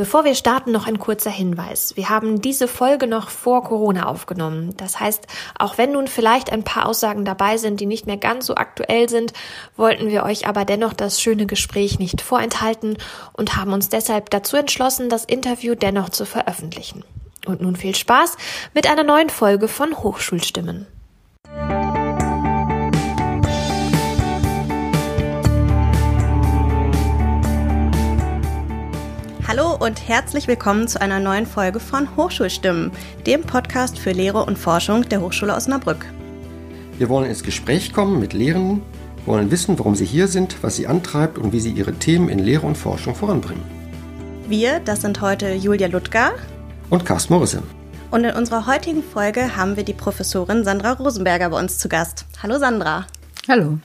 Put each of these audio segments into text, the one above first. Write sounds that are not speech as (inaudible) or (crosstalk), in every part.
Bevor wir starten, noch ein kurzer Hinweis. Wir haben diese Folge noch vor Corona aufgenommen. Das heißt, auch wenn nun vielleicht ein paar Aussagen dabei sind, die nicht mehr ganz so aktuell sind, wollten wir euch aber dennoch das schöne Gespräch nicht vorenthalten und haben uns deshalb dazu entschlossen, das Interview dennoch zu veröffentlichen. Und nun viel Spaß mit einer neuen Folge von Hochschulstimmen. Und herzlich willkommen zu einer neuen Folge von Hochschulstimmen, dem Podcast für Lehre und Forschung der Hochschule Osnabrück. Wir wollen ins Gespräch kommen mit Lehrenden, wollen wissen, warum sie hier sind, was sie antreibt und wie sie ihre Themen in Lehre und Forschung voranbringen. Wir, das sind heute Julia Ludger und Carsten Morrison. Und in unserer heutigen Folge haben wir die Professorin Sandra Rosenberger bei uns zu Gast. Hallo Sandra. Hallo.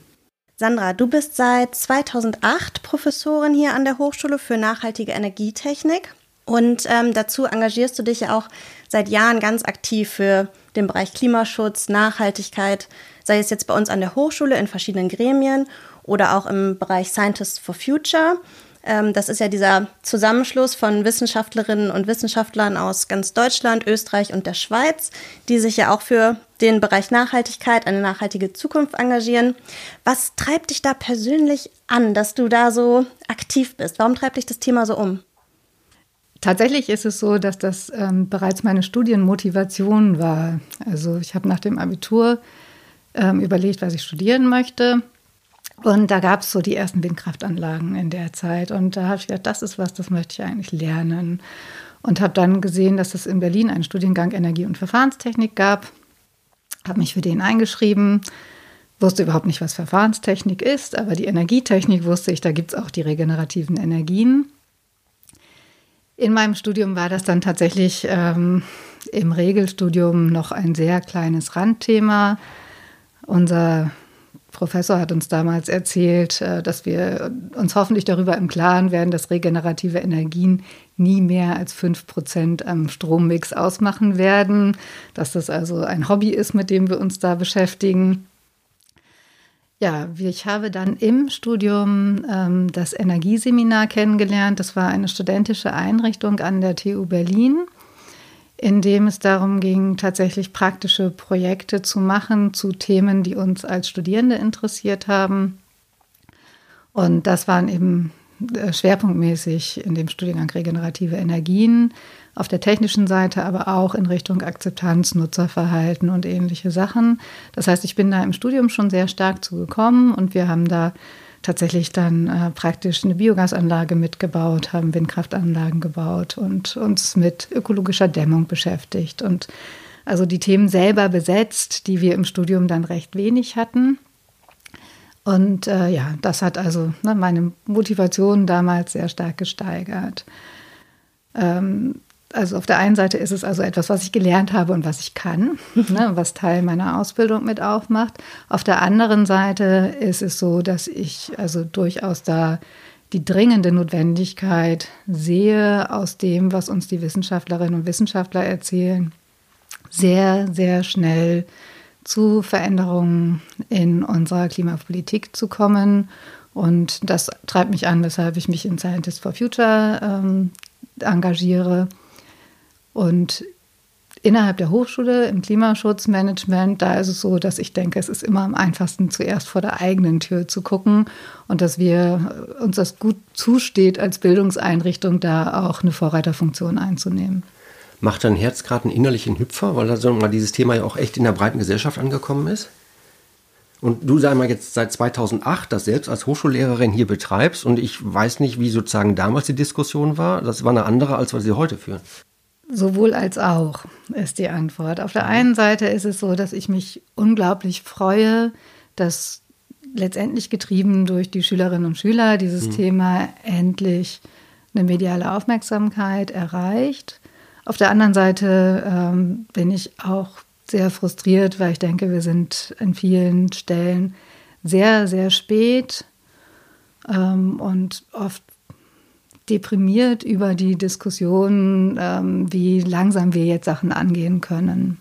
Sandra, du bist seit 2008 Professorin hier an der Hochschule für nachhaltige Energietechnik und ähm, dazu engagierst du dich ja auch seit Jahren ganz aktiv für den Bereich Klimaschutz, Nachhaltigkeit, sei es jetzt bei uns an der Hochschule in verschiedenen Gremien oder auch im Bereich Scientists for Future. Ähm, das ist ja dieser Zusammenschluss von Wissenschaftlerinnen und Wissenschaftlern aus ganz Deutschland, Österreich und der Schweiz, die sich ja auch für den Bereich Nachhaltigkeit, eine nachhaltige Zukunft engagieren. Was treibt dich da persönlich an, dass du da so aktiv bist? Warum treibt dich das Thema so um? Tatsächlich ist es so, dass das ähm, bereits meine Studienmotivation war. Also ich habe nach dem Abitur ähm, überlegt, was ich studieren möchte und da gab es so die ersten Windkraftanlagen in der Zeit. Und da habe ich gedacht, das ist was, das möchte ich eigentlich lernen. Und habe dann gesehen, dass es in Berlin einen Studiengang Energie- und Verfahrenstechnik gab. Habe mich für den eingeschrieben. Wusste überhaupt nicht, was Verfahrenstechnik ist, aber die Energietechnik wusste ich, da gibt es auch die regenerativen Energien. In meinem Studium war das dann tatsächlich ähm, im Regelstudium noch ein sehr kleines Randthema. Unser Professor hat uns damals erzählt, äh, dass wir uns hoffentlich darüber im Klaren werden, dass regenerative Energien nie mehr als 5 Prozent am Strommix ausmachen werden, dass das also ein Hobby ist, mit dem wir uns da beschäftigen. Ja, ich habe dann im Studium ähm, das Energieseminar kennengelernt. Das war eine studentische Einrichtung an der TU Berlin in dem es darum ging, tatsächlich praktische Projekte zu machen zu Themen, die uns als Studierende interessiert haben. Und das waren eben äh, schwerpunktmäßig in dem Studiengang regenerative Energien, auf der technischen Seite, aber auch in Richtung Akzeptanz, Nutzerverhalten und ähnliche Sachen. Das heißt, ich bin da im Studium schon sehr stark zugekommen und wir haben da tatsächlich dann äh, praktisch eine Biogasanlage mitgebaut, haben Windkraftanlagen gebaut und uns mit ökologischer Dämmung beschäftigt und also die Themen selber besetzt, die wir im Studium dann recht wenig hatten. Und äh, ja, das hat also ne, meine Motivation damals sehr stark gesteigert. Ähm, also auf der einen Seite ist es also etwas, was ich gelernt habe und was ich kann, ne, was Teil meiner Ausbildung mit aufmacht. Auf der anderen Seite ist es so, dass ich also durchaus da die dringende Notwendigkeit sehe aus dem, was uns die Wissenschaftlerinnen und Wissenschaftler erzählen, sehr, sehr schnell zu Veränderungen in unserer Klimapolitik zu kommen. Und das treibt mich an, weshalb ich mich in Scientists for Future ähm, engagiere. Und innerhalb der Hochschule im Klimaschutzmanagement, da ist es so, dass ich denke, es ist immer am einfachsten, zuerst vor der eigenen Tür zu gucken und dass wir uns das gut zusteht, als Bildungseinrichtung da auch eine Vorreiterfunktion einzunehmen. Macht dein Herz gerade einen innerlichen Hüpfer, weil da mal dieses Thema ja auch echt in der breiten Gesellschaft angekommen ist? Und du sag mal jetzt seit 2008 das selbst als Hochschullehrerin hier betreibst und ich weiß nicht, wie sozusagen damals die Diskussion war. Das war eine andere, als wir sie heute führen. Sowohl als auch ist die Antwort. Auf der mhm. einen Seite ist es so, dass ich mich unglaublich freue, dass letztendlich getrieben durch die Schülerinnen und Schüler dieses mhm. Thema endlich eine mediale Aufmerksamkeit erreicht. Auf der anderen Seite ähm, bin ich auch sehr frustriert, weil ich denke, wir sind an vielen Stellen sehr, sehr spät ähm, und oft deprimiert über die Diskussion, ähm, wie langsam wir jetzt Sachen angehen können.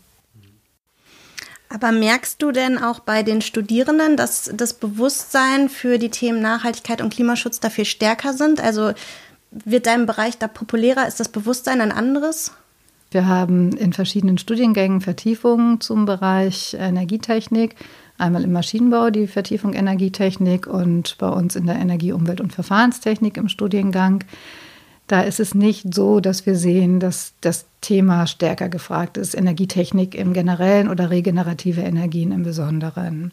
Aber merkst du denn auch bei den Studierenden, dass das Bewusstsein für die Themen Nachhaltigkeit und Klimaschutz dafür stärker sind? Also wird dein Bereich da populärer? Ist das Bewusstsein ein anderes? Wir haben in verschiedenen Studiengängen Vertiefungen zum Bereich Energietechnik. Einmal im Maschinenbau die Vertiefung Energietechnik und bei uns in der Energie-, Umwelt- und Verfahrenstechnik im Studiengang. Da ist es nicht so, dass wir sehen, dass das Thema stärker gefragt ist, Energietechnik im Generellen oder regenerative Energien im Besonderen.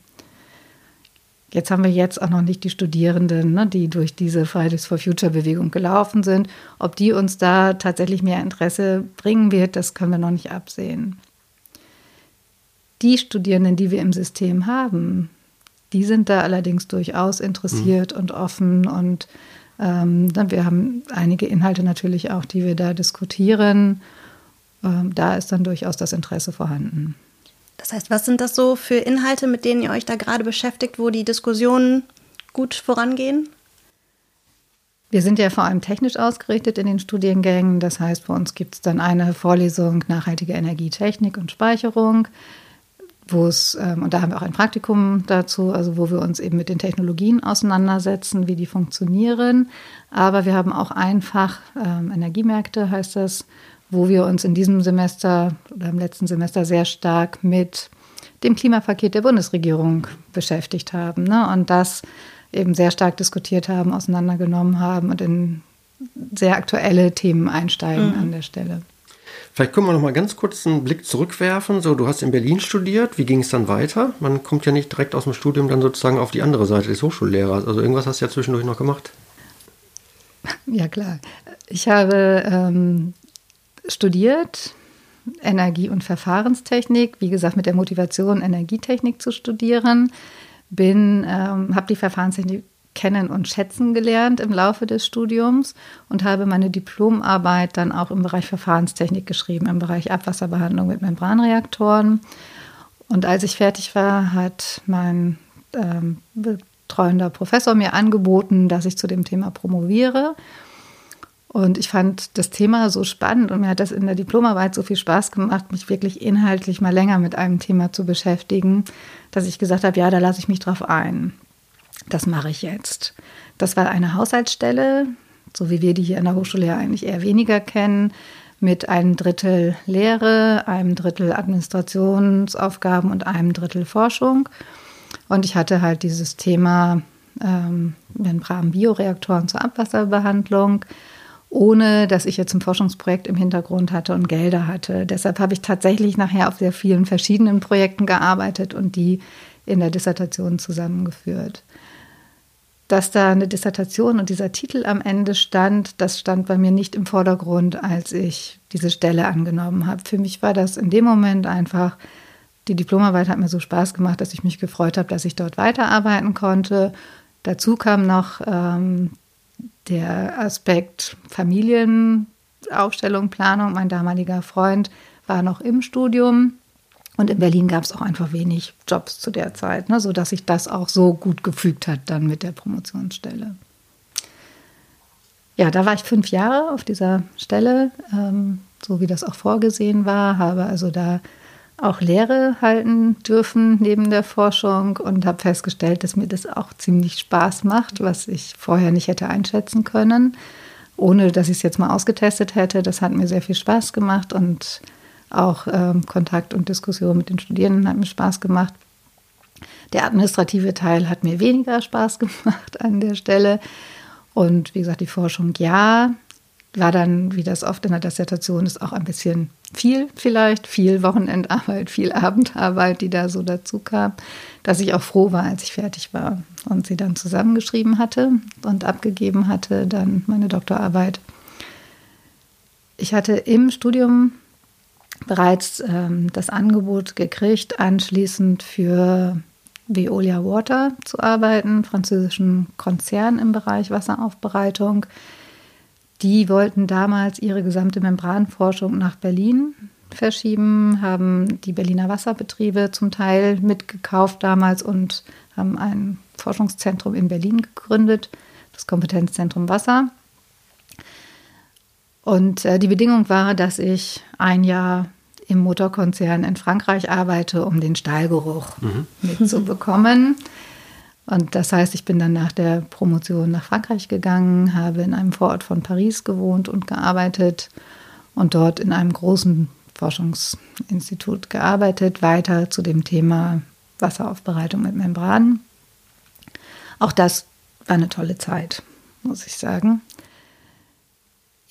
Jetzt haben wir jetzt auch noch nicht die Studierenden, ne, die durch diese Fridays for Future Bewegung gelaufen sind. Ob die uns da tatsächlich mehr Interesse bringen wird, das können wir noch nicht absehen. Die Studierenden, die wir im System haben, die sind da allerdings durchaus interessiert mhm. und offen und ähm, wir haben einige Inhalte natürlich auch, die wir da diskutieren. Ähm, da ist dann durchaus das Interesse vorhanden. Das heißt, was sind das so für Inhalte, mit denen ihr euch da gerade beschäftigt, wo die Diskussionen gut vorangehen? Wir sind ja vor allem technisch ausgerichtet in den Studiengängen. Das heißt, bei uns gibt es dann eine Vorlesung nachhaltige Energietechnik und Speicherung, wo es, ähm, und da haben wir auch ein Praktikum dazu, also wo wir uns eben mit den Technologien auseinandersetzen, wie die funktionieren. Aber wir haben auch einfach ähm, Energiemärkte, heißt das, wo wir uns in diesem Semester oder im letzten Semester sehr stark mit dem Klimapaket der Bundesregierung beschäftigt haben ne? und das eben sehr stark diskutiert haben, auseinandergenommen haben und in sehr aktuelle Themen einsteigen mhm. an der Stelle. Vielleicht können wir noch mal ganz kurz einen Blick zurückwerfen. So, du hast in Berlin studiert. Wie ging es dann weiter? Man kommt ja nicht direkt aus dem Studium dann sozusagen auf die andere Seite des Hochschullehrers. Also irgendwas hast du ja zwischendurch noch gemacht. Ja klar. Ich habe ähm, studiert, Energie- und Verfahrenstechnik, wie gesagt, mit der Motivation, Energietechnik zu studieren. Bin, ähm, habe die Verfahrenstechnik kennen und schätzen gelernt im Laufe des Studiums und habe meine Diplomarbeit dann auch im Bereich Verfahrenstechnik geschrieben, im Bereich Abwasserbehandlung mit Membranreaktoren. Und als ich fertig war, hat mein ähm, betreuender Professor mir angeboten, dass ich zu dem Thema promoviere. Und ich fand das Thema so spannend und mir hat das in der Diplomarbeit so viel Spaß gemacht, mich wirklich inhaltlich mal länger mit einem Thema zu beschäftigen, dass ich gesagt habe, ja, da lasse ich mich drauf ein. Das mache ich jetzt. Das war eine Haushaltsstelle, so wie wir die hier an der Hochschule ja eigentlich eher weniger kennen, mit einem Drittel Lehre, einem Drittel Administrationsaufgaben und einem Drittel Forschung. Und ich hatte halt dieses Thema ähm, Membran-Bioreaktoren zur Abwasserbehandlung ohne dass ich jetzt ein Forschungsprojekt im Hintergrund hatte und Gelder hatte. Deshalb habe ich tatsächlich nachher auf sehr vielen verschiedenen Projekten gearbeitet und die in der Dissertation zusammengeführt. Dass da eine Dissertation und dieser Titel am Ende stand, das stand bei mir nicht im Vordergrund, als ich diese Stelle angenommen habe. Für mich war das in dem Moment einfach, die Diplomarbeit hat mir so Spaß gemacht, dass ich mich gefreut habe, dass ich dort weiterarbeiten konnte. Dazu kam noch ähm, der Aspekt Familienaufstellung, Planung. Mein damaliger Freund war noch im Studium. Und in Berlin gab es auch einfach wenig Jobs zu der Zeit, ne, sodass sich das auch so gut gefügt hat dann mit der Promotionsstelle. Ja, da war ich fünf Jahre auf dieser Stelle, ähm, so wie das auch vorgesehen war, habe also da auch Lehre halten dürfen neben der Forschung und habe festgestellt, dass mir das auch ziemlich Spaß macht, was ich vorher nicht hätte einschätzen können, ohne dass ich es jetzt mal ausgetestet hätte. Das hat mir sehr viel Spaß gemacht und auch ähm, Kontakt und Diskussion mit den Studierenden hat mir Spaß gemacht. Der administrative Teil hat mir weniger Spaß (laughs) gemacht an der Stelle. Und wie gesagt, die Forschung ja, war dann, wie das oft in der Dissertation ist, auch ein bisschen viel vielleicht, viel Wochenendarbeit, viel Abendarbeit, die da so dazu kam, dass ich auch froh war, als ich fertig war und sie dann zusammengeschrieben hatte und abgegeben hatte, dann meine Doktorarbeit. Ich hatte im Studium bereits ähm, das Angebot gekriegt, anschließend für Veolia Water zu arbeiten, französischen Konzern im Bereich Wasseraufbereitung. Die wollten damals ihre gesamte Membranforschung nach Berlin verschieben, haben die Berliner Wasserbetriebe zum Teil mitgekauft damals und haben ein Forschungszentrum in Berlin gegründet, das Kompetenzzentrum Wasser. Und äh, die Bedingung war, dass ich ein Jahr im Motorkonzern in Frankreich arbeite, um den Stahlgeruch mhm. mitzubekommen. Und das heißt, ich bin dann nach der Promotion nach Frankreich gegangen, habe in einem Vorort von Paris gewohnt und gearbeitet und dort in einem großen Forschungsinstitut gearbeitet, weiter zu dem Thema Wasseraufbereitung mit Membranen. Auch das war eine tolle Zeit, muss ich sagen.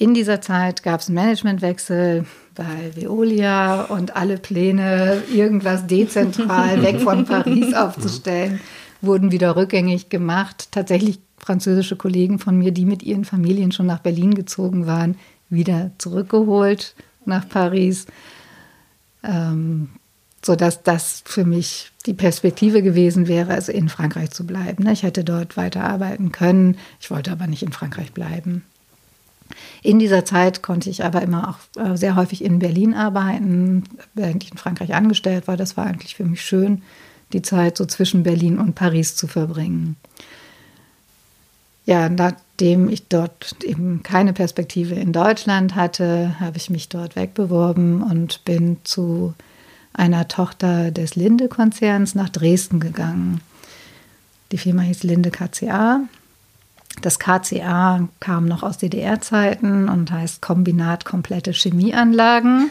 In dieser Zeit gab es einen Managementwechsel bei Veolia und alle Pläne, irgendwas dezentral weg von (laughs) Paris aufzustellen, wurden wieder rückgängig gemacht. Tatsächlich französische Kollegen von mir, die mit ihren Familien schon nach Berlin gezogen waren, wieder zurückgeholt nach Paris. Ähm, sodass das für mich die Perspektive gewesen wäre, also in Frankreich zu bleiben. Ich hätte dort weiterarbeiten können, ich wollte aber nicht in Frankreich bleiben. In dieser Zeit konnte ich aber immer auch äh, sehr häufig in Berlin arbeiten, während ich in Frankreich angestellt war. Das war eigentlich für mich schön, die Zeit so zwischen Berlin und Paris zu verbringen. Ja, nachdem ich dort eben keine Perspektive in Deutschland hatte, habe ich mich dort wegbeworben und bin zu einer Tochter des Linde-Konzerns nach Dresden gegangen. Die Firma hieß Linde KCA das KCA kam noch aus DDR-Zeiten und heißt Kombinat komplette Chemieanlagen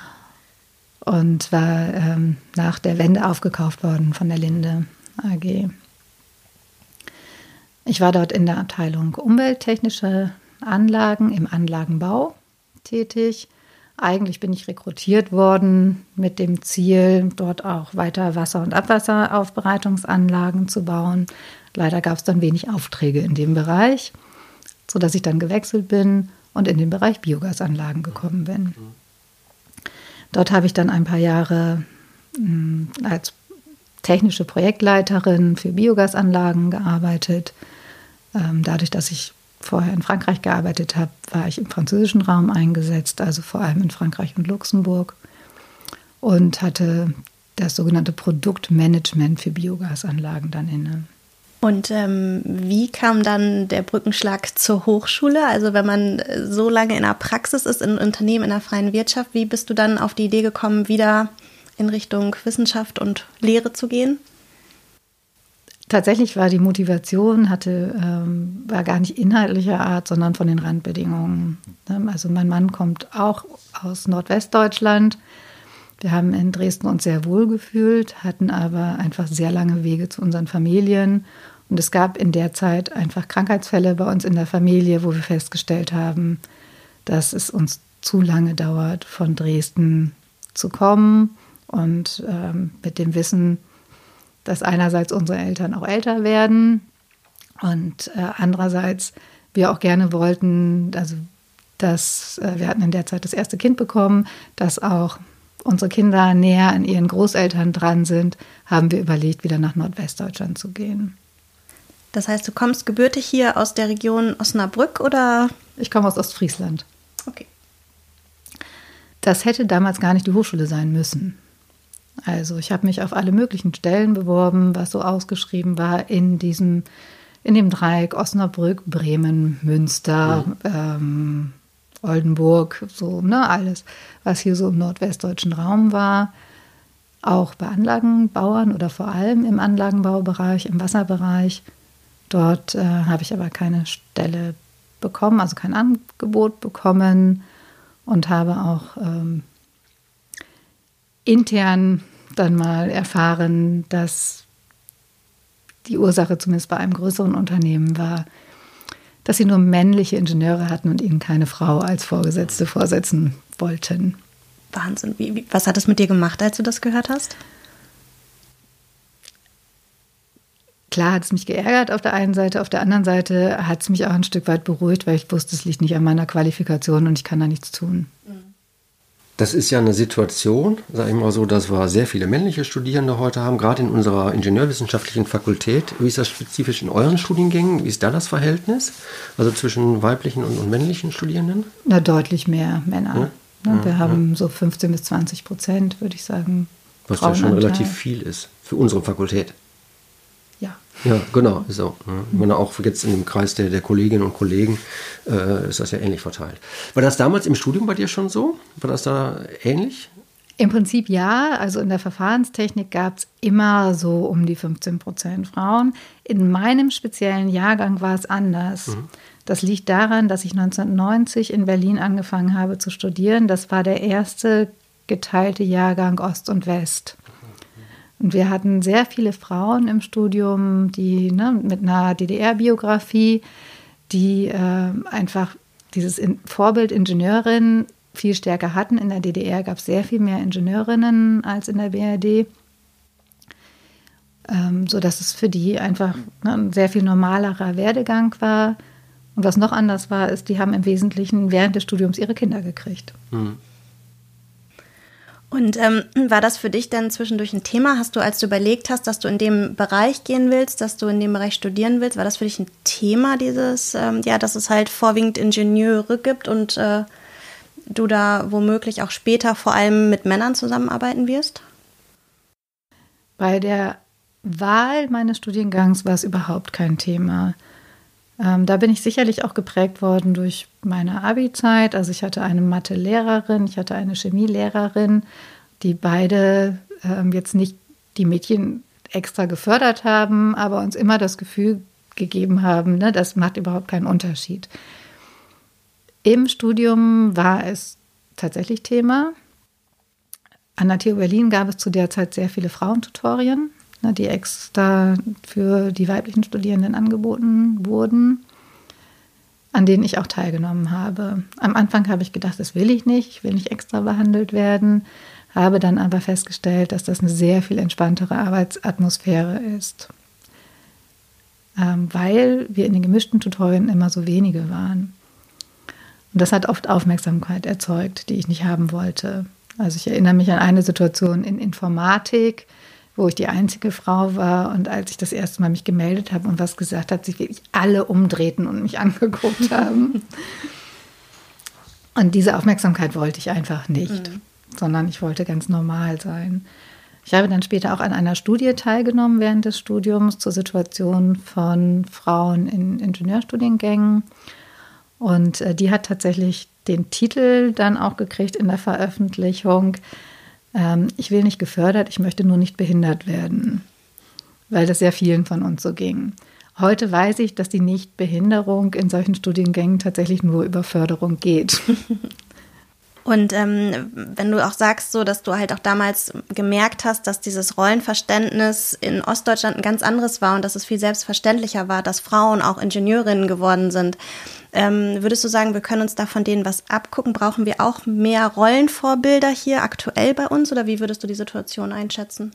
(laughs) und war ähm, nach der Wende aufgekauft worden von der Linde AG. Ich war dort in der Abteilung umwelttechnische Anlagen im Anlagenbau tätig. Eigentlich bin ich rekrutiert worden mit dem Ziel, dort auch weiter Wasser- und Abwasseraufbereitungsanlagen zu bauen. Leider gab es dann wenig Aufträge in dem Bereich, sodass ich dann gewechselt bin und in den Bereich Biogasanlagen gekommen bin. Dort habe ich dann ein paar Jahre hm, als technische Projektleiterin für Biogasanlagen gearbeitet. Ähm, dadurch, dass ich vorher in Frankreich gearbeitet habe, war ich im französischen Raum eingesetzt, also vor allem in Frankreich und Luxemburg und hatte das sogenannte Produktmanagement für Biogasanlagen dann inne. Und ähm, wie kam dann der Brückenschlag zur Hochschule? Also wenn man so lange in der Praxis ist, in Unternehmen, in der freien Wirtschaft, wie bist du dann auf die Idee gekommen, wieder in Richtung Wissenschaft und Lehre zu gehen? Tatsächlich war die Motivation, hatte, ähm, war gar nicht inhaltlicher Art, sondern von den Randbedingungen. Also mein Mann kommt auch aus Nordwestdeutschland. Wir haben in Dresden uns sehr wohl gefühlt, hatten aber einfach sehr lange Wege zu unseren Familien. Und es gab in der Zeit einfach Krankheitsfälle bei uns in der Familie, wo wir festgestellt haben, dass es uns zu lange dauert, von Dresden zu kommen. Und ähm, mit dem Wissen, dass einerseits unsere Eltern auch älter werden und äh, andererseits wir auch gerne wollten, also dass äh, wir hatten in der Zeit das erste Kind bekommen, dass auch unsere Kinder näher an ihren Großeltern dran sind, haben wir überlegt, wieder nach Nordwestdeutschland zu gehen. Das heißt, du kommst gebürtig hier aus der Region Osnabrück oder? Ich komme aus Ostfriesland. Okay. Das hätte damals gar nicht die Hochschule sein müssen. Also ich habe mich auf alle möglichen Stellen beworben, was so ausgeschrieben war in diesem, in dem Dreieck Osnabrück, Bremen, Münster, mhm. ähm, Oldenburg, so, ne, alles, was hier so im nordwestdeutschen Raum war. Auch bei Anlagenbauern oder vor allem im Anlagenbaubereich, im Wasserbereich. Dort äh, habe ich aber keine Stelle bekommen, also kein Angebot bekommen und habe auch ähm, intern dann mal erfahren, dass die Ursache zumindest bei einem größeren Unternehmen war, dass sie nur männliche Ingenieure hatten und ihnen keine Frau als Vorgesetzte vorsetzen wollten. Wahnsinn. Wie, wie, was hat es mit dir gemacht, als du das gehört hast? Klar hat es mich geärgert auf der einen Seite, auf der anderen Seite hat es mich auch ein Stück weit beruhigt, weil ich wusste, es liegt nicht an meiner Qualifikation und ich kann da nichts tun. Mhm. Das ist ja eine Situation, sage ich mal so, dass wir sehr viele männliche Studierende heute haben, gerade in unserer ingenieurwissenschaftlichen Fakultät. Wie ist das spezifisch in euren Studiengängen? Wie ist da das Verhältnis? Also zwischen weiblichen und, und männlichen Studierenden? Na, deutlich mehr Männer. Ja? Ja, wir ja, haben so 15 bis 20 Prozent, würde ich sagen. Was ja schon relativ viel ist für unsere Fakultät. Ja, genau. So. Ich meine, auch jetzt in dem Kreis der, der Kolleginnen und Kollegen äh, ist das ja ähnlich verteilt. War das damals im Studium bei dir schon so? War das da ähnlich? Im Prinzip ja. Also in der Verfahrenstechnik gab es immer so um die 15 Prozent Frauen. In meinem speziellen Jahrgang war es anders. Mhm. Das liegt daran, dass ich 1990 in Berlin angefangen habe zu studieren. Das war der erste geteilte Jahrgang Ost und West. Und wir hatten sehr viele Frauen im Studium, die ne, mit einer DDR-Biografie, die äh, einfach dieses Vorbild Ingenieurin viel stärker hatten. In der DDR gab es sehr viel mehr Ingenieurinnen als in der BRD, ähm, sodass es für die einfach ne, ein sehr viel normalerer Werdegang war. Und was noch anders war, ist, die haben im Wesentlichen während des Studiums ihre Kinder gekriegt. Mhm. Und ähm, war das für dich dann zwischendurch ein Thema? Hast du, als du überlegt hast, dass du in dem Bereich gehen willst, dass du in dem Bereich studieren willst, war das für dich ein Thema, dieses, ähm, ja, dass es halt vorwiegend Ingenieure gibt und äh, du da womöglich auch später vor allem mit Männern zusammenarbeiten wirst? Bei der Wahl meines Studiengangs war es überhaupt kein Thema. Ähm, da bin ich sicherlich auch geprägt worden durch meine Abi-Zeit. Also ich hatte eine Mathe-Lehrerin, ich hatte eine Chemielehrerin, die beide ähm, jetzt nicht die Mädchen extra gefördert haben, aber uns immer das Gefühl gegeben haben, ne, das macht überhaupt keinen Unterschied. Im Studium war es tatsächlich Thema. An der TU Berlin gab es zu der Zeit sehr viele Frauentutorien, ne, die extra für die weiblichen Studierenden angeboten wurden, an denen ich auch teilgenommen habe. Am Anfang habe ich gedacht, das will ich nicht, ich will nicht extra behandelt werden, habe dann aber festgestellt, dass das eine sehr viel entspanntere Arbeitsatmosphäre ist, ähm, weil wir in den gemischten Tutorien immer so wenige waren. Und das hat oft Aufmerksamkeit erzeugt, die ich nicht haben wollte. Also ich erinnere mich an eine Situation in Informatik, wo ich die einzige Frau war und als ich das erste Mal mich gemeldet habe und was gesagt habe, sich wirklich alle umdrehten und mich (laughs) angeguckt haben. Und diese Aufmerksamkeit wollte ich einfach nicht, mhm. sondern ich wollte ganz normal sein. Ich habe dann später auch an einer Studie teilgenommen während des Studiums zur Situation von Frauen in Ingenieurstudiengängen und äh, die hat tatsächlich den Titel dann auch gekriegt in der Veröffentlichung. Ähm, ich will nicht gefördert, ich möchte nur nicht behindert werden, weil das sehr vielen von uns so ging. Heute weiß ich, dass die Nichtbehinderung in solchen Studiengängen tatsächlich nur über Förderung geht. (laughs) Und ähm, wenn du auch sagst, so, dass du halt auch damals gemerkt hast, dass dieses Rollenverständnis in Ostdeutschland ein ganz anderes war und dass es viel selbstverständlicher war, dass Frauen auch Ingenieurinnen geworden sind, ähm, würdest du sagen, wir können uns da von denen was abgucken? Brauchen wir auch mehr Rollenvorbilder hier aktuell bei uns oder wie würdest du die Situation einschätzen?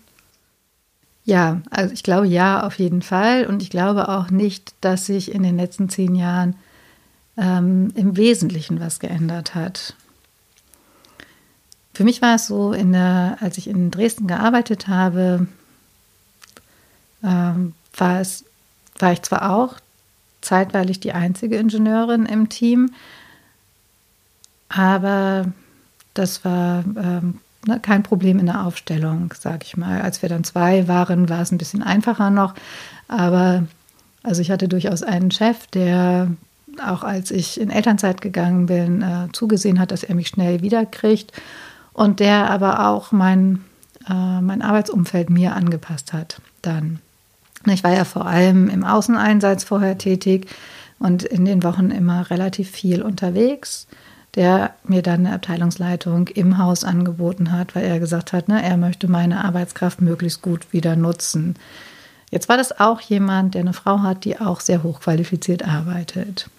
Ja, also ich glaube ja, auf jeden Fall. Und ich glaube auch nicht, dass sich in den letzten zehn Jahren ähm, im Wesentlichen was geändert hat. Für mich war es so, der, als ich in Dresden gearbeitet habe, ähm, war, es, war ich zwar auch zeitweilig die einzige Ingenieurin im Team, aber das war ähm, ne, kein Problem in der Aufstellung, sage ich mal. Als wir dann zwei waren, war es ein bisschen einfacher noch, aber also ich hatte durchaus einen Chef, der auch als ich in Elternzeit gegangen bin, äh, zugesehen hat, dass er mich schnell wiederkriegt und der aber auch mein, äh, mein Arbeitsumfeld mir angepasst hat dann. Ich war ja vor allem im Außeneinsatz vorher tätig und in den Wochen immer relativ viel unterwegs, der mir dann eine Abteilungsleitung im Haus angeboten hat, weil er gesagt hat, ne, er möchte meine Arbeitskraft möglichst gut wieder nutzen. Jetzt war das auch jemand, der eine Frau hat, die auch sehr hochqualifiziert arbeitet.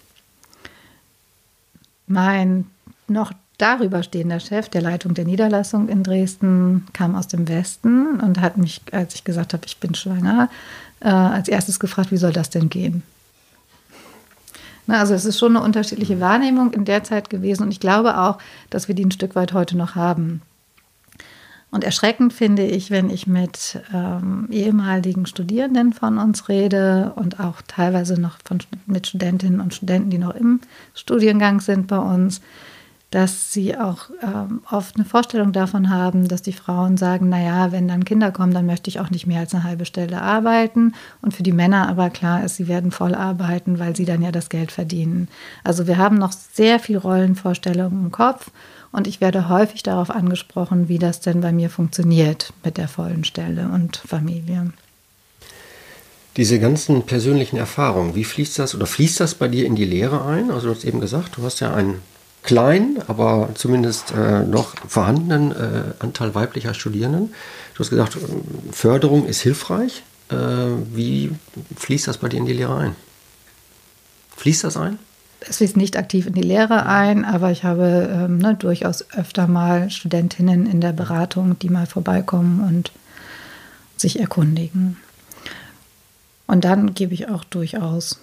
Mein noch darüber stehender Chef der Leitung der Niederlassung in Dresden kam aus dem Westen und hat mich, als ich gesagt habe, ich bin schwanger, äh, als erstes gefragt, wie soll das denn gehen? Na, also es ist schon eine unterschiedliche Wahrnehmung in der Zeit gewesen und ich glaube auch, dass wir die ein Stück weit heute noch haben. Und erschreckend finde ich, wenn ich mit ähm, ehemaligen Studierenden von uns rede und auch teilweise noch von, mit Studentinnen und Studenten, die noch im Studiengang sind bei uns, dass sie auch ähm, oft eine Vorstellung davon haben, dass die Frauen sagen, naja, wenn dann Kinder kommen, dann möchte ich auch nicht mehr als eine halbe Stelle arbeiten. Und für die Männer aber klar ist, sie werden voll arbeiten, weil sie dann ja das Geld verdienen. Also wir haben noch sehr viel Rollenvorstellungen im Kopf und ich werde häufig darauf angesprochen, wie das denn bei mir funktioniert mit der vollen Stelle und Familie. Diese ganzen persönlichen Erfahrungen, wie fließt das oder fließt das bei dir in die Lehre ein? Also du hast eben gesagt, du hast ja einen kleinen, aber zumindest äh, noch vorhandenen äh, Anteil weiblicher Studierenden. Du hast gesagt, Förderung ist hilfreich. Äh, wie fließt das bei dir in die Lehre ein? Fließt das ein? Es fließt nicht aktiv in die Lehre ein, aber ich habe ähm, ne, durchaus öfter mal Studentinnen in der Beratung, die mal vorbeikommen und sich erkundigen. Und dann gebe ich auch durchaus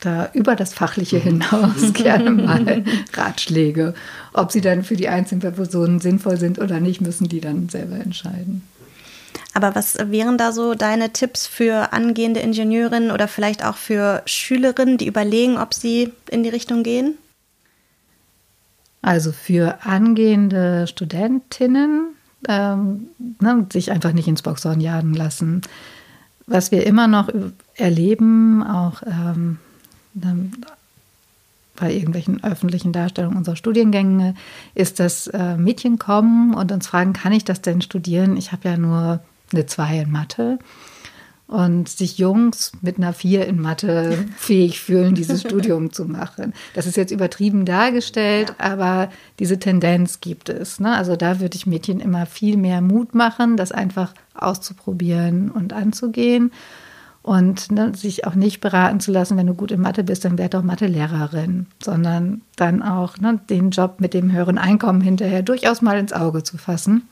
da über das Fachliche hinaus (laughs) gerne mal Ratschläge. Ob sie dann für die einzelnen Personen sinnvoll sind oder nicht, müssen die dann selber entscheiden. Aber was wären da so deine Tipps für angehende Ingenieurinnen oder vielleicht auch für Schülerinnen, die überlegen, ob sie in die Richtung gehen? Also für angehende Studentinnen ähm, ne, sich einfach nicht ins Boxhorn jagen lassen. Was wir immer noch erleben, auch ähm, bei irgendwelchen öffentlichen Darstellungen unserer Studiengänge, ist, dass äh, Mädchen kommen und uns fragen, kann ich das denn studieren? Ich habe ja nur eine 2 in Mathe. Und sich Jungs mit einer 4 in Mathe (laughs) fähig fühlen, dieses Studium zu machen. Das ist jetzt übertrieben dargestellt, ja. aber diese Tendenz gibt es. Ne? Also da würde ich Mädchen immer viel mehr Mut machen, das einfach auszuprobieren und anzugehen und ne, sich auch nicht beraten zu lassen, wenn du gut in Mathe bist, dann werd doch Mathelehrerin, sondern dann auch ne, den Job mit dem höheren Einkommen hinterher durchaus mal ins Auge zu fassen.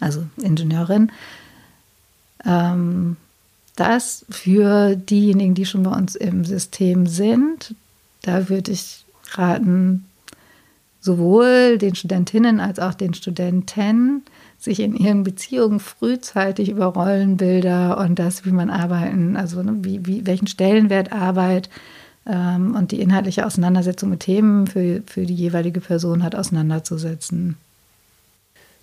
Also Ingenieurin. Ähm, das für diejenigen, die schon bei uns im System sind, da würde ich raten, sowohl den Studentinnen als auch den Studenten sich in ihren Beziehungen frühzeitig über Rollenbilder und das, wie man arbeiten, also ne, wie, wie, welchen Stellenwert Arbeit ähm, und die inhaltliche Auseinandersetzung mit Themen für, für die jeweilige Person hat, auseinanderzusetzen.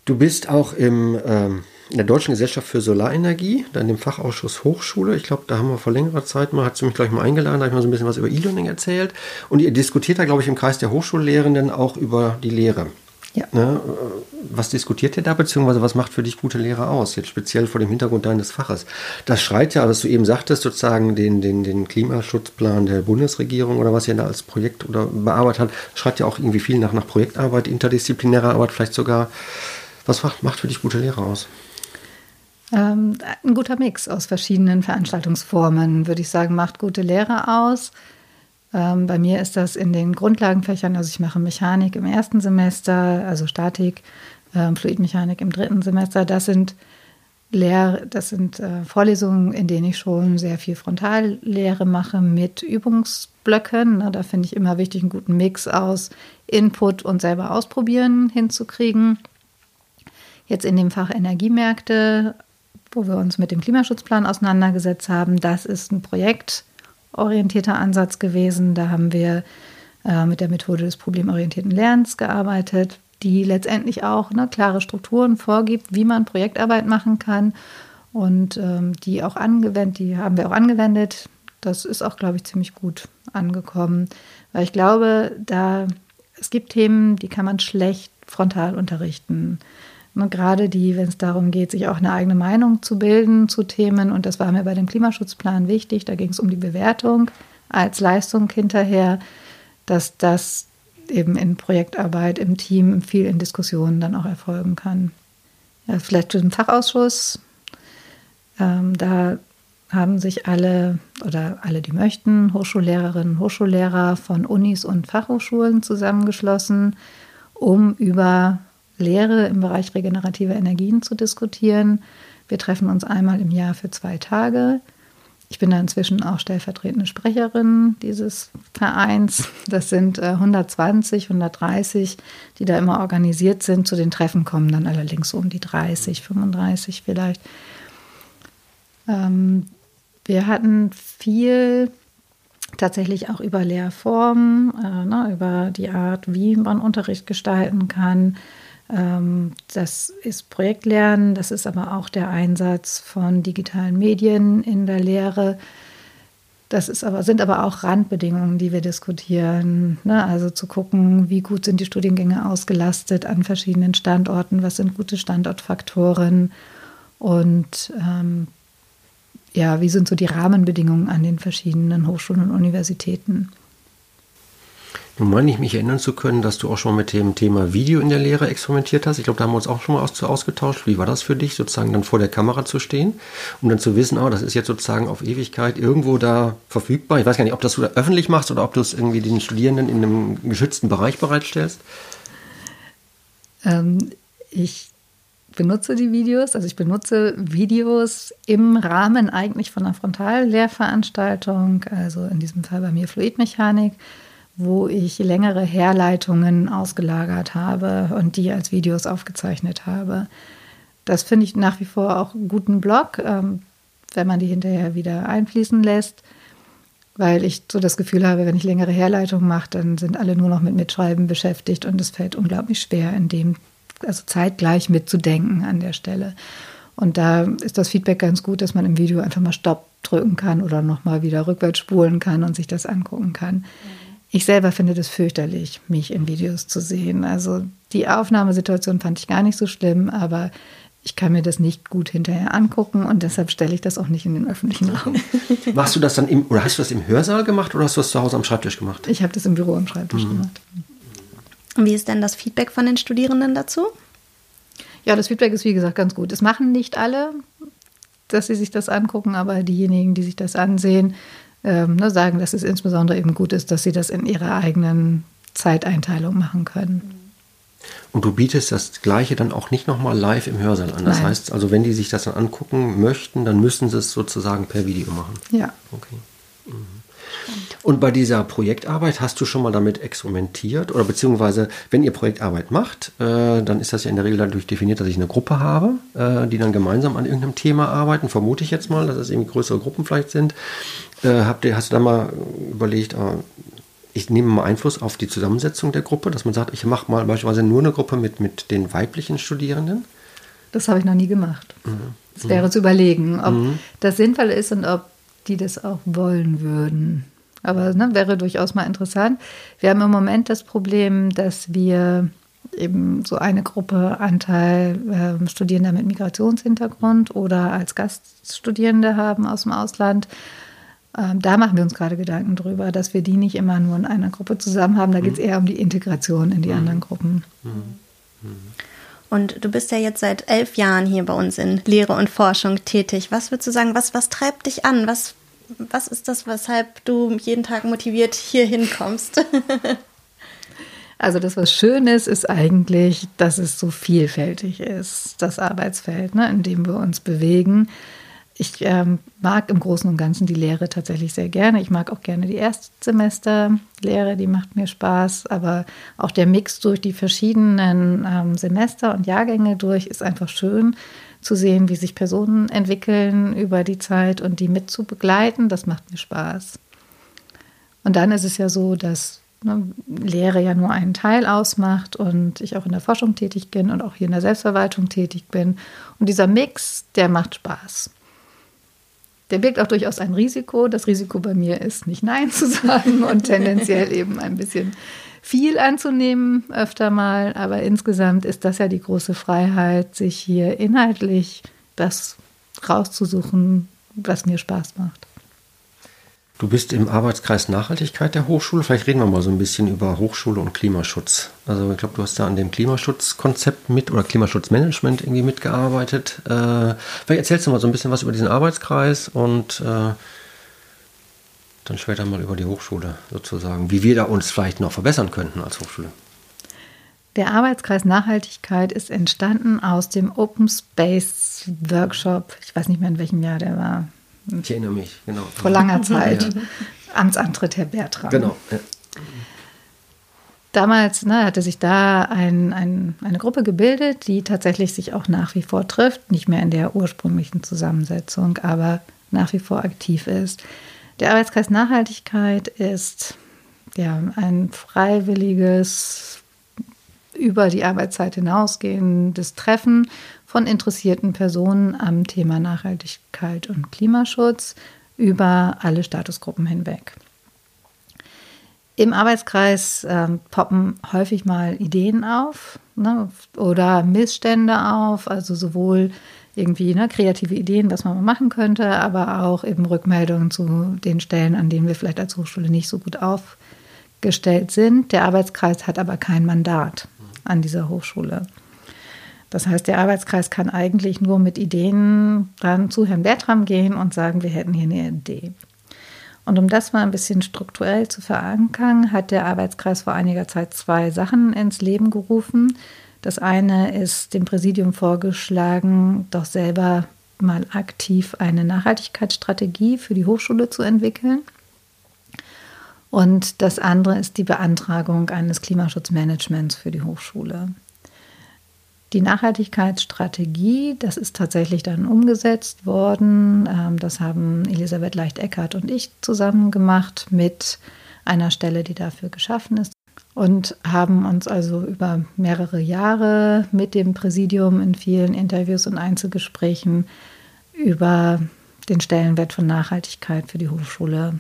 Du bist auch im, ähm, in der Deutschen Gesellschaft für Solarenergie, dann im Fachausschuss Hochschule. Ich glaube, da haben wir vor längerer Zeit mal, hat sie mich gleich mal eingeladen, da habe ich mal so ein bisschen was über E-Learning erzählt. Und ihr diskutiert da, glaube ich, im Kreis der Hochschullehrenden auch über die Lehre. Ja. Ne? Was diskutiert ihr da, beziehungsweise was macht für dich gute Lehre aus, jetzt speziell vor dem Hintergrund deines Faches? Das schreit ja, was du eben sagtest, sozusagen den, den, den Klimaschutzplan der Bundesregierung oder was ihr da als Projekt oder bearbeitet hat, schreit ja auch irgendwie viel nach, nach Projektarbeit, interdisziplinärer Arbeit vielleicht sogar. Was macht, macht für dich gute Lehre aus? Ähm, ein guter Mix aus verschiedenen Veranstaltungsformen, würde ich sagen, macht gute Lehre aus. Ähm, bei mir ist das in den Grundlagenfächern, also ich mache Mechanik im ersten Semester, also Statik, äh, Fluidmechanik im dritten Semester. Das sind Lehr das sind äh, Vorlesungen, in denen ich schon sehr viel Frontallehre mache mit Übungsblöcken. Ne, da finde ich immer wichtig, einen guten Mix aus Input und selber ausprobieren hinzukriegen. Jetzt in dem Fach Energiemärkte, wo wir uns mit dem Klimaschutzplan auseinandergesetzt haben, das ist ein Projekt, orientierter Ansatz gewesen. Da haben wir äh, mit der Methode des problemorientierten Lernens gearbeitet, die letztendlich auch ne, klare Strukturen vorgibt, wie man Projektarbeit machen kann. Und ähm, die auch angewendet, die haben wir auch angewendet. Das ist auch, glaube ich, ziemlich gut angekommen. Weil ich glaube, da es gibt Themen, die kann man schlecht frontal unterrichten. Und gerade die, wenn es darum geht, sich auch eine eigene Meinung zu bilden zu Themen, und das war mir bei dem Klimaschutzplan wichtig, da ging es um die Bewertung als Leistung hinterher, dass das eben in Projektarbeit, im Team, viel in Diskussionen dann auch erfolgen kann. Ja, vielleicht zu dem Fachausschuss. Ähm, da haben sich alle oder alle, die möchten, Hochschullehrerinnen, Hochschullehrer von Unis und Fachhochschulen zusammengeschlossen, um über Lehre im Bereich regenerative Energien zu diskutieren. Wir treffen uns einmal im Jahr für zwei Tage. Ich bin da inzwischen auch stellvertretende Sprecherin dieses Vereins. Das sind 120, äh, 130, die da immer organisiert sind. Zu den Treffen kommen dann allerdings um die 30, 35 vielleicht. Ähm, wir hatten viel tatsächlich auch über Lehrformen, äh, ne, über die Art, wie man Unterricht gestalten kann. Ähm, das ist Projektlernen, das ist aber auch der Einsatz von digitalen Medien in der Lehre. Das ist aber, sind aber auch Randbedingungen, die wir diskutieren. Ne? Also zu gucken, wie gut sind die Studiengänge ausgelastet an verschiedenen Standorten, was sind gute Standortfaktoren und ähm, ja, wie sind so die Rahmenbedingungen an den verschiedenen Hochschulen und Universitäten. Nun meine ich mich erinnern zu können, dass du auch schon mit dem Thema Video in der Lehre experimentiert hast. Ich glaube, da haben wir uns auch schon mal aus, ausgetauscht. Wie war das für dich, sozusagen dann vor der Kamera zu stehen, um dann zu wissen, oh, das ist jetzt sozusagen auf Ewigkeit irgendwo da verfügbar. Ich weiß gar nicht, ob das du da öffentlich machst oder ob du es irgendwie den Studierenden in einem geschützten Bereich bereitstellst. Ähm, ich benutze die Videos, also ich benutze Videos im Rahmen eigentlich von einer Frontallehrveranstaltung, also in diesem Fall bei mir Fluidmechanik wo ich längere Herleitungen ausgelagert habe und die als Videos aufgezeichnet habe. Das finde ich nach wie vor auch einen guten Blog, ähm, wenn man die hinterher wieder einfließen lässt, weil ich so das Gefühl habe, wenn ich längere Herleitungen mache, dann sind alle nur noch mit Mitschreiben beschäftigt und es fällt unglaublich schwer, in dem, also zeitgleich mitzudenken an der Stelle. Und da ist das Feedback ganz gut, dass man im Video einfach mal Stopp drücken kann oder nochmal wieder rückwärts spulen kann und sich das angucken kann. Mhm. Ich selber finde das fürchterlich, mich in Videos zu sehen. Also die Aufnahmesituation fand ich gar nicht so schlimm, aber ich kann mir das nicht gut hinterher angucken und deshalb stelle ich das auch nicht in den öffentlichen Raum. (laughs) Machst du das dann im, oder hast du das im Hörsaal gemacht oder hast du das zu Hause am Schreibtisch gemacht? Ich habe das im Büro am Schreibtisch mhm. gemacht. Und wie ist denn das Feedback von den Studierenden dazu? Ja, das Feedback ist wie gesagt ganz gut. Es machen nicht alle, dass sie sich das angucken, aber diejenigen, die sich das ansehen, ähm, ne, sagen, dass es insbesondere eben gut ist, dass sie das in ihrer eigenen Zeiteinteilung machen können. Und du bietest das Gleiche dann auch nicht nochmal live im Hörsaal an. Das Nein. heißt, also wenn die sich das dann angucken möchten, dann müssen sie es sozusagen per Video machen. Ja. Okay. Mhm. Und bei dieser Projektarbeit hast du schon mal damit experimentiert oder beziehungsweise, wenn ihr Projektarbeit macht, äh, dann ist das ja in der Regel dadurch definiert, dass ich eine Gruppe habe, äh, die dann gemeinsam an irgendeinem Thema arbeiten. Vermute ich jetzt mal, dass es eben größere Gruppen vielleicht sind. Äh, habt ihr, hast du da mal überlegt, äh, ich nehme mal Einfluss auf die Zusammensetzung der Gruppe, dass man sagt, ich mache mal beispielsweise nur eine Gruppe mit, mit den weiblichen Studierenden? Das habe ich noch nie gemacht. Es mhm. wäre mhm. zu überlegen, ob mhm. das sinnvoll ist und ob die das auch wollen würden. Aber ne, wäre durchaus mal interessant. Wir haben im Moment das Problem, dass wir eben so eine Gruppe Anteil äh, Studierender mit Migrationshintergrund oder als Gaststudierende haben aus dem Ausland. Ähm, da machen wir uns gerade Gedanken drüber, dass wir die nicht immer nur in einer Gruppe zusammen haben. Da geht es mhm. eher um die Integration in die mhm. anderen Gruppen. Mhm. mhm. Und du bist ja jetzt seit elf Jahren hier bei uns in Lehre und Forschung tätig. Was würdest du sagen, was, was treibt dich an? Was, was ist das, weshalb du jeden Tag motiviert hier hinkommst? (laughs) Also das, was schön ist, ist eigentlich, dass es so vielfältig ist, das Arbeitsfeld, ne, in dem wir uns bewegen. Ich ähm, mag im Großen und Ganzen die Lehre tatsächlich sehr gerne. Ich mag auch gerne die Erstsemesterlehre, die macht mir Spaß. Aber auch der Mix durch die verschiedenen ähm, Semester und Jahrgänge durch ist einfach schön zu sehen, wie sich Personen entwickeln über die Zeit und die mit zu begleiten. Das macht mir Spaß. Und dann ist es ja so, dass ne, Lehre ja nur einen Teil ausmacht und ich auch in der Forschung tätig bin und auch hier in der Selbstverwaltung tätig bin. Und dieser Mix, der macht Spaß. Der birgt auch durchaus ein Risiko. Das Risiko bei mir ist, nicht Nein zu sagen und tendenziell (laughs) eben ein bisschen viel anzunehmen, öfter mal. Aber insgesamt ist das ja die große Freiheit, sich hier inhaltlich das rauszusuchen, was mir Spaß macht. Du bist im Arbeitskreis Nachhaltigkeit der Hochschule. Vielleicht reden wir mal so ein bisschen über Hochschule und Klimaschutz. Also ich glaube, du hast da an dem Klimaschutzkonzept mit oder Klimaschutzmanagement irgendwie mitgearbeitet. Äh, vielleicht erzählst du mal so ein bisschen was über diesen Arbeitskreis und äh, dann später mal über die Hochschule sozusagen, wie wir da uns vielleicht noch verbessern könnten als Hochschule. Der Arbeitskreis Nachhaltigkeit ist entstanden aus dem Open Space Workshop. Ich weiß nicht mehr, in welchem Jahr der war. Ich erinnere mich, genau. Vor langer (laughs) Zeit. Ja. Amtsantritt Herr Bertram. Genau. Ja. Damals ne, hatte sich da ein, ein, eine Gruppe gebildet, die tatsächlich sich auch nach wie vor trifft, nicht mehr in der ursprünglichen Zusammensetzung, aber nach wie vor aktiv ist. Der Arbeitskreis Nachhaltigkeit ist ja ein freiwilliges, über die Arbeitszeit hinausgehendes Treffen von interessierten Personen am Thema Nachhaltigkeit und Klimaschutz über alle Statusgruppen hinweg. Im Arbeitskreis äh, poppen häufig mal Ideen auf ne, oder Missstände auf, also sowohl irgendwie ne, kreative Ideen, was man machen könnte, aber auch eben Rückmeldungen zu den Stellen, an denen wir vielleicht als Hochschule nicht so gut aufgestellt sind. Der Arbeitskreis hat aber kein Mandat an dieser Hochschule. Das heißt, der Arbeitskreis kann eigentlich nur mit Ideen dann zu Herrn Bertram gehen und sagen, wir hätten hier eine Idee. Und um das mal ein bisschen strukturell zu verankern, hat der Arbeitskreis vor einiger Zeit zwei Sachen ins Leben gerufen. Das eine ist dem Präsidium vorgeschlagen, doch selber mal aktiv eine Nachhaltigkeitsstrategie für die Hochschule zu entwickeln. Und das andere ist die Beantragung eines Klimaschutzmanagements für die Hochschule. Die Nachhaltigkeitsstrategie, das ist tatsächlich dann umgesetzt worden. Ähm, das haben Elisabeth Leicht-Eckert und ich zusammen gemacht mit einer Stelle, die dafür geschaffen ist. Und haben uns also über mehrere Jahre mit dem Präsidium in vielen Interviews und Einzelgesprächen über den Stellenwert von Nachhaltigkeit für die Hochschule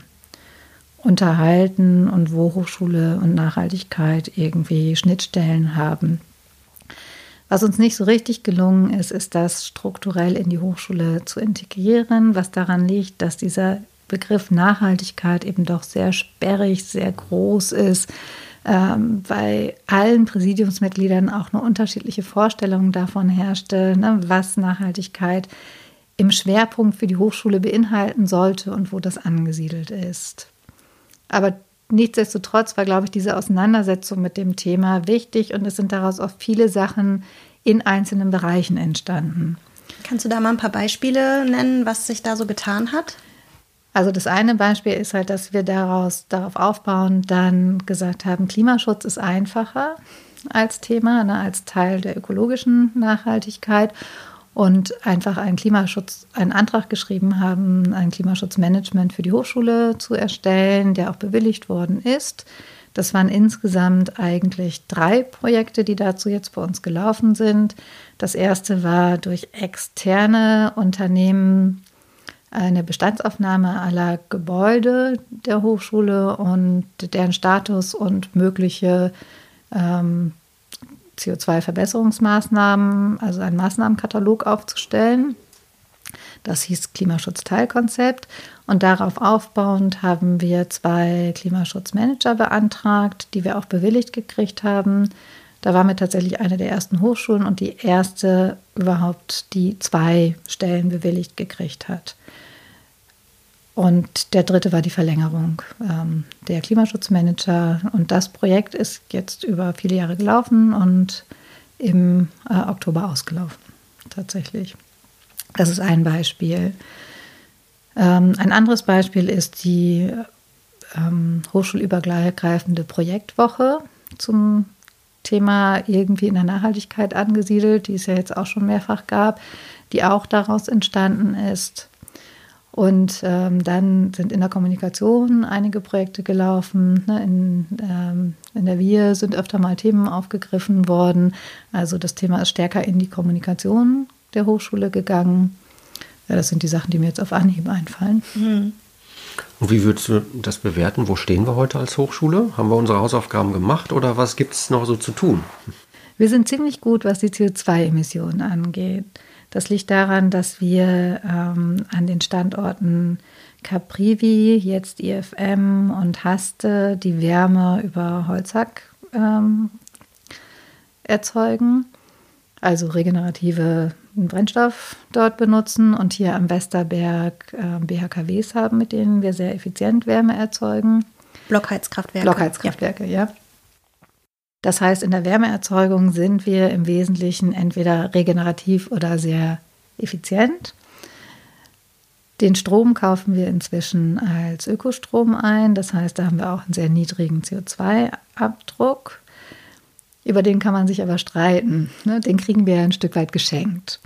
unterhalten und wo Hochschule und Nachhaltigkeit irgendwie Schnittstellen haben. Was uns nicht so richtig gelungen ist, ist das strukturell in die Hochschule zu integrieren, was daran liegt, dass dieser Begriff Nachhaltigkeit eben doch sehr sperrig, sehr groß ist, ähm, bei allen Präsidiumsmitgliedern auch eine unterschiedliche Vorstellung davon herrschte, ne, was Nachhaltigkeit im Schwerpunkt für die Hochschule beinhalten sollte und wo das angesiedelt ist. Aber nichtsdestotrotz war, glaube ich, diese Auseinandersetzung mit dem Thema wichtig und es sind daraus auch viele Sachen in einzelnen Bereichen entstanden. Kannst du da mal ein paar Beispiele nennen, was sich da so getan hat? Also das eine Beispiel ist halt, dass wir daraus darauf aufbauen, dann gesagt haben, Klimaschutz ist einfacher als Thema, ne, als Teil der ökologischen Nachhaltigkeit und einfach einen Klimaschutz, einen Antrag geschrieben haben, ein Klimaschutzmanagement für die Hochschule zu erstellen, der auch bewilligt worden ist. Das waren insgesamt eigentlich drei Projekte, die dazu jetzt bei uns gelaufen sind. Das erste war durch externe Unternehmen eine Bestandsaufnahme aller Gebäude der Hochschule und deren Status und mögliche ähm, CO2-Verbesserungsmaßnahmen, also einen Maßnahmenkatalog aufzustellen. Das hieß Klimaschutzteilkonzept. Und darauf aufbauend haben wir zwei Klimaschutzmanager beantragt, die wir auch bewilligt gekriegt haben. Da waren wir tatsächlich eine der ersten Hochschulen und die erste überhaupt, die zwei Stellen bewilligt gekriegt hat. Und der dritte war die Verlängerung ähm, der Klimaschutzmanager. Und das Projekt ist jetzt über viele Jahre gelaufen und im äh, Oktober ausgelaufen, tatsächlich. Das ist ein Beispiel. Ähm, ein anderes Beispiel ist die ähm, hochschulübergreifende Projektwoche zum Thema irgendwie in der Nachhaltigkeit angesiedelt, die es ja jetzt auch schon mehrfach gab, die auch daraus entstanden ist. Und ähm, dann sind in der Kommunikation einige Projekte gelaufen. Ne? In, ähm, in der Wir sind öfter mal Themen aufgegriffen worden. Also das Thema ist stärker in die Kommunikation der Hochschule gegangen. Ja, das sind die Sachen, die mir jetzt auf Anhieb einfallen. Mhm. Und wie würdest du das bewerten? Wo stehen wir heute als Hochschule? Haben wir unsere Hausaufgaben gemacht oder was gibt es noch so zu tun? Wir sind ziemlich gut, was die CO2-Emissionen angeht. Das liegt daran, dass wir ähm, an den Standorten Caprivi, jetzt IFM und Haste die Wärme über Holzhack ähm, erzeugen, also regenerative Brennstoff dort benutzen und hier am Westerberg äh, BHKWs haben, mit denen wir sehr effizient Wärme erzeugen. Blockheizkraftwerke. Blockheizkraftwerke, ja. ja. Das heißt, in der Wärmeerzeugung sind wir im Wesentlichen entweder regenerativ oder sehr effizient. Den Strom kaufen wir inzwischen als Ökostrom ein. Das heißt, da haben wir auch einen sehr niedrigen CO2-Abdruck. Über den kann man sich aber streiten. Ne? Den kriegen wir ein Stück weit geschenkt.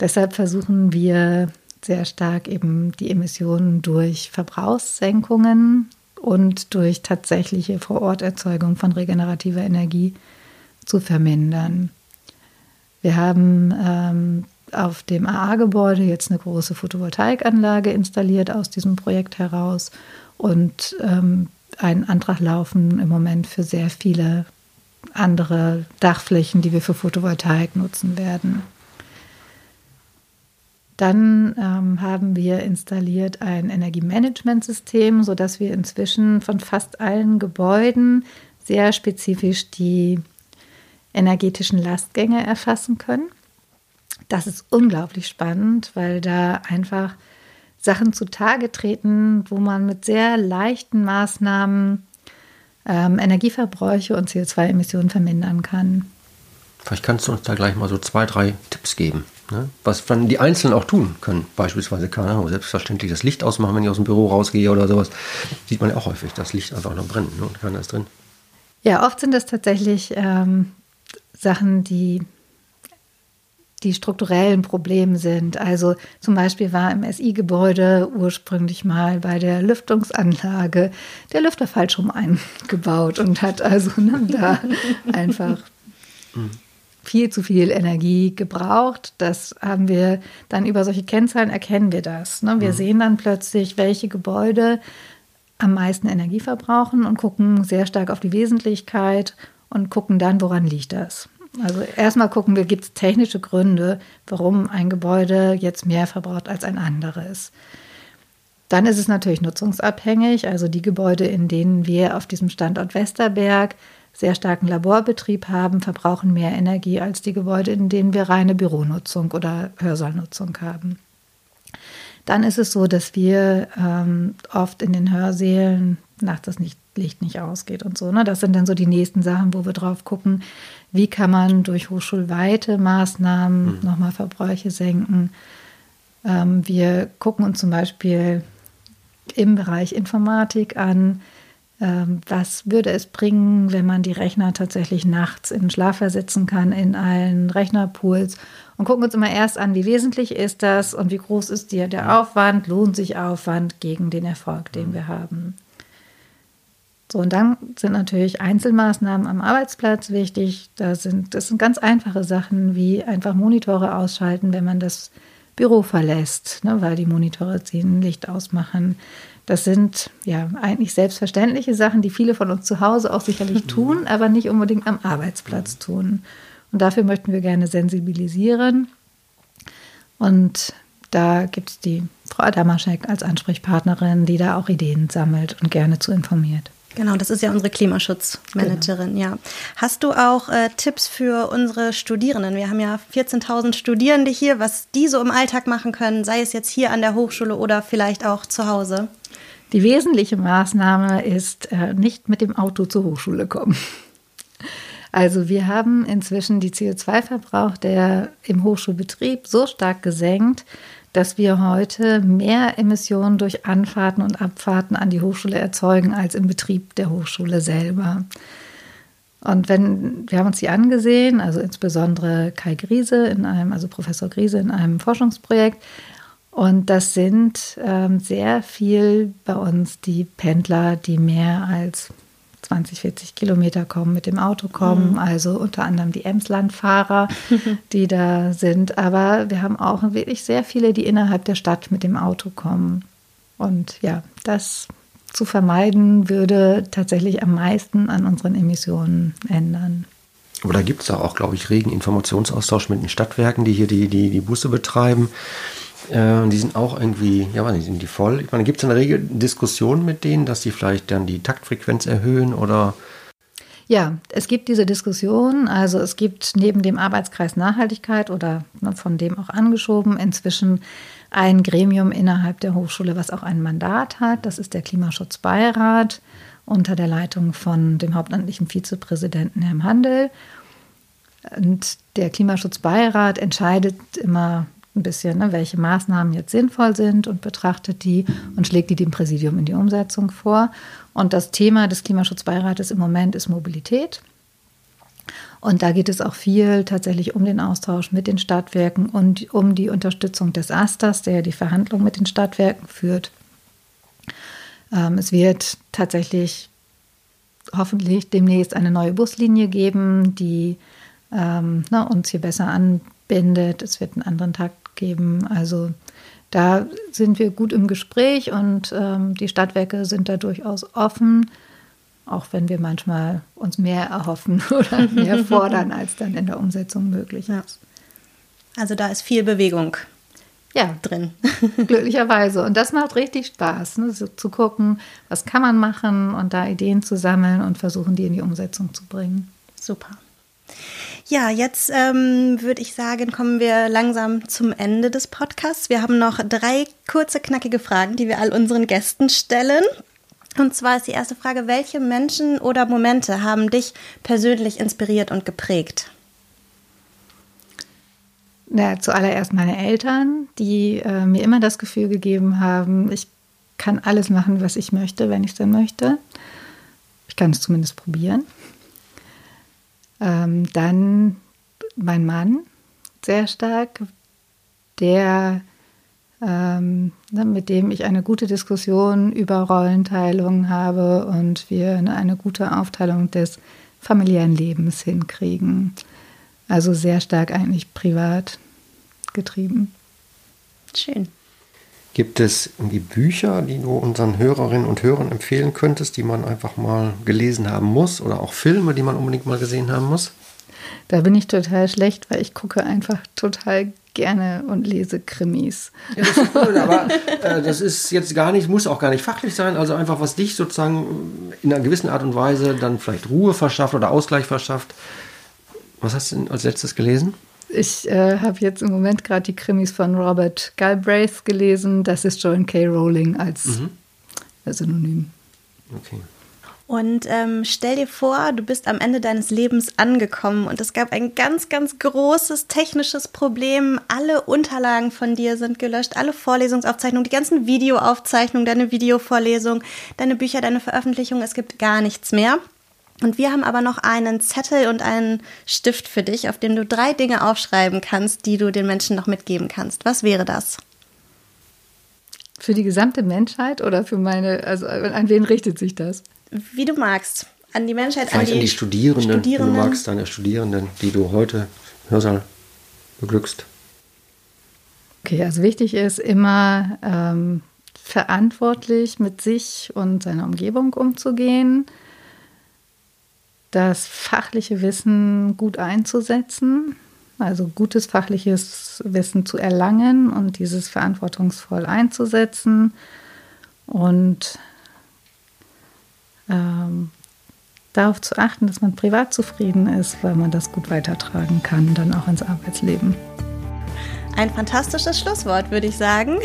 Deshalb versuchen wir sehr stark eben die Emissionen durch Verbrauchssenkungen und durch tatsächliche Vororterzeugung von regenerativer Energie zu vermindern. Wir haben ähm, auf dem AA-Gebäude jetzt eine große Photovoltaikanlage installiert aus diesem Projekt heraus und ähm, einen Antrag laufen im Moment für sehr viele andere Dachflächen, die wir für Photovoltaik nutzen werden. Dann ähm, haben wir installiert ein Energiemanagementsystem, sodass wir inzwischen von fast allen Gebäuden sehr spezifisch die energetischen Lastgänge erfassen können. Das ist unglaublich spannend, weil da einfach Sachen zutage treten, wo man mit sehr leichten Maßnahmen ähm, Energieverbräuche und CO2-Emissionen vermindern kann. Vielleicht kannst du uns da gleich mal so zwei, drei Tipps geben. Ne? Was dann die Einzelnen auch tun können. Beispielsweise, keine Ahnung, selbstverständlich das Licht ausmachen, wenn ich aus dem Büro rausgehe oder sowas. Sieht man ja auch häufig, das Licht einfach noch brennt ne? und keiner ist drin. Ja, oft sind das tatsächlich ähm, Sachen, die die strukturellen Probleme sind. Also zum Beispiel war im SI-Gebäude ursprünglich mal bei der Lüftungsanlage der Lüfter falsch rum eingebaut und hat also ne, da (laughs) einfach mhm viel zu viel Energie gebraucht. Das haben wir dann über solche Kennzahlen erkennen wir das. Ne? Wir mhm. sehen dann plötzlich, welche Gebäude am meisten Energie verbrauchen und gucken sehr stark auf die Wesentlichkeit und gucken dann, woran liegt das. Also erstmal gucken wir, gibt es technische Gründe, warum ein Gebäude jetzt mehr verbraucht als ein anderes. Dann ist es natürlich nutzungsabhängig. Also die Gebäude, in denen wir auf diesem Standort Westerberg sehr starken Laborbetrieb haben, verbrauchen mehr Energie als die Gebäude, in denen wir reine Büronutzung oder Hörsaalnutzung haben. Dann ist es so, dass wir ähm, oft in den Hörsälen nachts das nicht, Licht nicht ausgeht und so. Ne? Das sind dann so die nächsten Sachen, wo wir drauf gucken, wie kann man durch hochschulweite Maßnahmen mhm. nochmal Verbräuche senken. Ähm, wir gucken uns zum Beispiel im Bereich Informatik an, was würde es bringen, wenn man die Rechner tatsächlich nachts in den Schlaf versetzen kann in allen Rechnerpools und gucken uns immer erst an, wie wesentlich ist das und wie groß ist der, der Aufwand, lohnt sich Aufwand gegen den Erfolg, den wir haben. So, und dann sind natürlich Einzelmaßnahmen am Arbeitsplatz wichtig. Da sind, das sind ganz einfache Sachen wie einfach Monitore ausschalten, wenn man das Büro verlässt, ne, weil die Monitore ziehen, Licht ausmachen, das sind ja eigentlich selbstverständliche Sachen, die viele von uns zu Hause auch sicherlich (laughs) tun, aber nicht unbedingt am Arbeitsplatz tun. Und dafür möchten wir gerne sensibilisieren. Und da gibt es die Frau Adamaschek als Ansprechpartnerin, die da auch Ideen sammelt und gerne zu informiert. Genau, das ist ja unsere Klimaschutzmanagerin, genau. ja. Hast du auch äh, Tipps für unsere Studierenden? Wir haben ja 14.000 Studierende hier, was die so im Alltag machen können, sei es jetzt hier an der Hochschule oder vielleicht auch zu Hause. Die wesentliche Maßnahme ist, äh, nicht mit dem Auto zur Hochschule kommen. Also wir haben inzwischen die CO2-Verbrauch der im Hochschulbetrieb so stark gesenkt, dass wir heute mehr Emissionen durch Anfahrten und Abfahrten an die Hochschule erzeugen als im Betrieb der Hochschule selber. Und wenn wir haben uns die angesehen, also insbesondere Kai Griese in einem, also Professor Griese in einem Forschungsprojekt, und das sind ähm, sehr viel bei uns die Pendler, die mehr als 20, 40 Kilometer kommen, mit dem Auto kommen, mhm. also unter anderem die Emslandfahrer, (laughs) die da sind. Aber wir haben auch wirklich sehr viele, die innerhalb der Stadt mit dem Auto kommen. Und ja, das zu vermeiden, würde tatsächlich am meisten an unseren Emissionen ändern. Aber da gibt es auch, glaube ich, regen Informationsaustausch mit den Stadtwerken, die hier die, die, die Busse betreiben. Äh, die sind auch irgendwie, ja, weiß nicht, sind die voll? Ich meine, gibt es in der Regel Diskussionen mit denen, dass die vielleicht dann die Taktfrequenz erhöhen oder? Ja, es gibt diese Diskussion. Also es gibt neben dem Arbeitskreis Nachhaltigkeit oder ne, von dem auch angeschoben inzwischen ein Gremium innerhalb der Hochschule, was auch ein Mandat hat. Das ist der Klimaschutzbeirat unter der Leitung von dem hauptamtlichen Vizepräsidenten Herrn Handel. Und der Klimaschutzbeirat entscheidet immer ein bisschen, ne, welche Maßnahmen jetzt sinnvoll sind und betrachtet die und schlägt die dem Präsidium in die Umsetzung vor. Und das Thema des Klimaschutzbeirates im Moment ist Mobilität. Und da geht es auch viel tatsächlich um den Austausch mit den Stadtwerken und um die Unterstützung des Asters, der die Verhandlung mit den Stadtwerken führt. Ähm, es wird tatsächlich hoffentlich demnächst eine neue Buslinie geben, die ähm, na, uns hier besser anbindet. Es wird einen anderen Takt geben. Also da sind wir gut im Gespräch und ähm, die Stadtwerke sind da durchaus offen, auch wenn wir manchmal uns mehr erhoffen (laughs) oder mehr (laughs) fordern, als dann in der Umsetzung möglich ist. Also da ist viel Bewegung ja. drin. (laughs) Glücklicherweise. Und das macht richtig Spaß, ne? so zu gucken, was kann man machen und da Ideen zu sammeln und versuchen, die in die Umsetzung zu bringen. Super. Ja, jetzt ähm, würde ich sagen, kommen wir langsam zum Ende des Podcasts. Wir haben noch drei kurze, knackige Fragen, die wir all unseren Gästen stellen. Und zwar ist die erste Frage, welche Menschen oder Momente haben dich persönlich inspiriert und geprägt? Na, zuallererst meine Eltern, die äh, mir immer das Gefühl gegeben haben, ich kann alles machen, was ich möchte, wenn ich es denn möchte. Ich kann es zumindest probieren. Ähm, dann mein Mann, sehr stark, der ähm, ne, mit dem ich eine gute Diskussion über Rollenteilung habe und wir eine, eine gute Aufteilung des familiären Lebens hinkriegen. Also sehr stark eigentlich privat getrieben. Schön. Gibt es irgendwie Bücher, die du unseren Hörerinnen und Hörern empfehlen könntest, die man einfach mal gelesen haben muss oder auch Filme, die man unbedingt mal gesehen haben muss? Da bin ich total schlecht, weil ich gucke einfach total gerne und lese Krimis. Ja, das ist cool, aber äh, das ist jetzt gar nicht, muss auch gar nicht fachlich sein, also einfach was dich sozusagen in einer gewissen Art und Weise dann vielleicht Ruhe verschafft oder Ausgleich verschafft. Was hast du denn als letztes gelesen? Ich äh, habe jetzt im Moment gerade die Krimis von Robert Galbraith gelesen. Das ist John K. Rowling als mhm. Synonym. Okay. Und ähm, stell dir vor, du bist am Ende deines Lebens angekommen und es gab ein ganz, ganz großes technisches Problem. Alle Unterlagen von dir sind gelöscht, alle Vorlesungsaufzeichnungen, die ganzen Videoaufzeichnungen, deine Videovorlesung, deine Bücher, deine Veröffentlichungen, es gibt gar nichts mehr. Und wir haben aber noch einen Zettel und einen Stift für dich, auf dem du drei Dinge aufschreiben kannst, die du den Menschen noch mitgeben kannst. Was wäre das? Für die gesamte Menschheit oder für meine, also an wen richtet sich das? Wie du magst. An die Menschheit, Vielleicht an die, an die Studierenden, Studierenden. Wenn du magst, deine Studierenden, die du heute Hörsaal beglückst. Okay, also wichtig ist immer ähm, verantwortlich mit sich und seiner Umgebung umzugehen das fachliche Wissen gut einzusetzen, also gutes fachliches Wissen zu erlangen und dieses verantwortungsvoll einzusetzen und ähm, darauf zu achten, dass man privat zufrieden ist, weil man das gut weitertragen kann, dann auch ins Arbeitsleben. Ein fantastisches Schlusswort, würde ich sagen.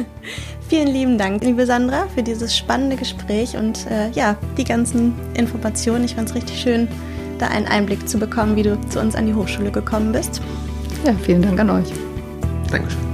(laughs) Vielen lieben Dank, liebe Sandra, für dieses spannende Gespräch und äh, ja, die ganzen Informationen. Ich fand es richtig schön, da einen Einblick zu bekommen, wie du zu uns an die Hochschule gekommen bist. Ja, vielen Dank an euch. Dankeschön.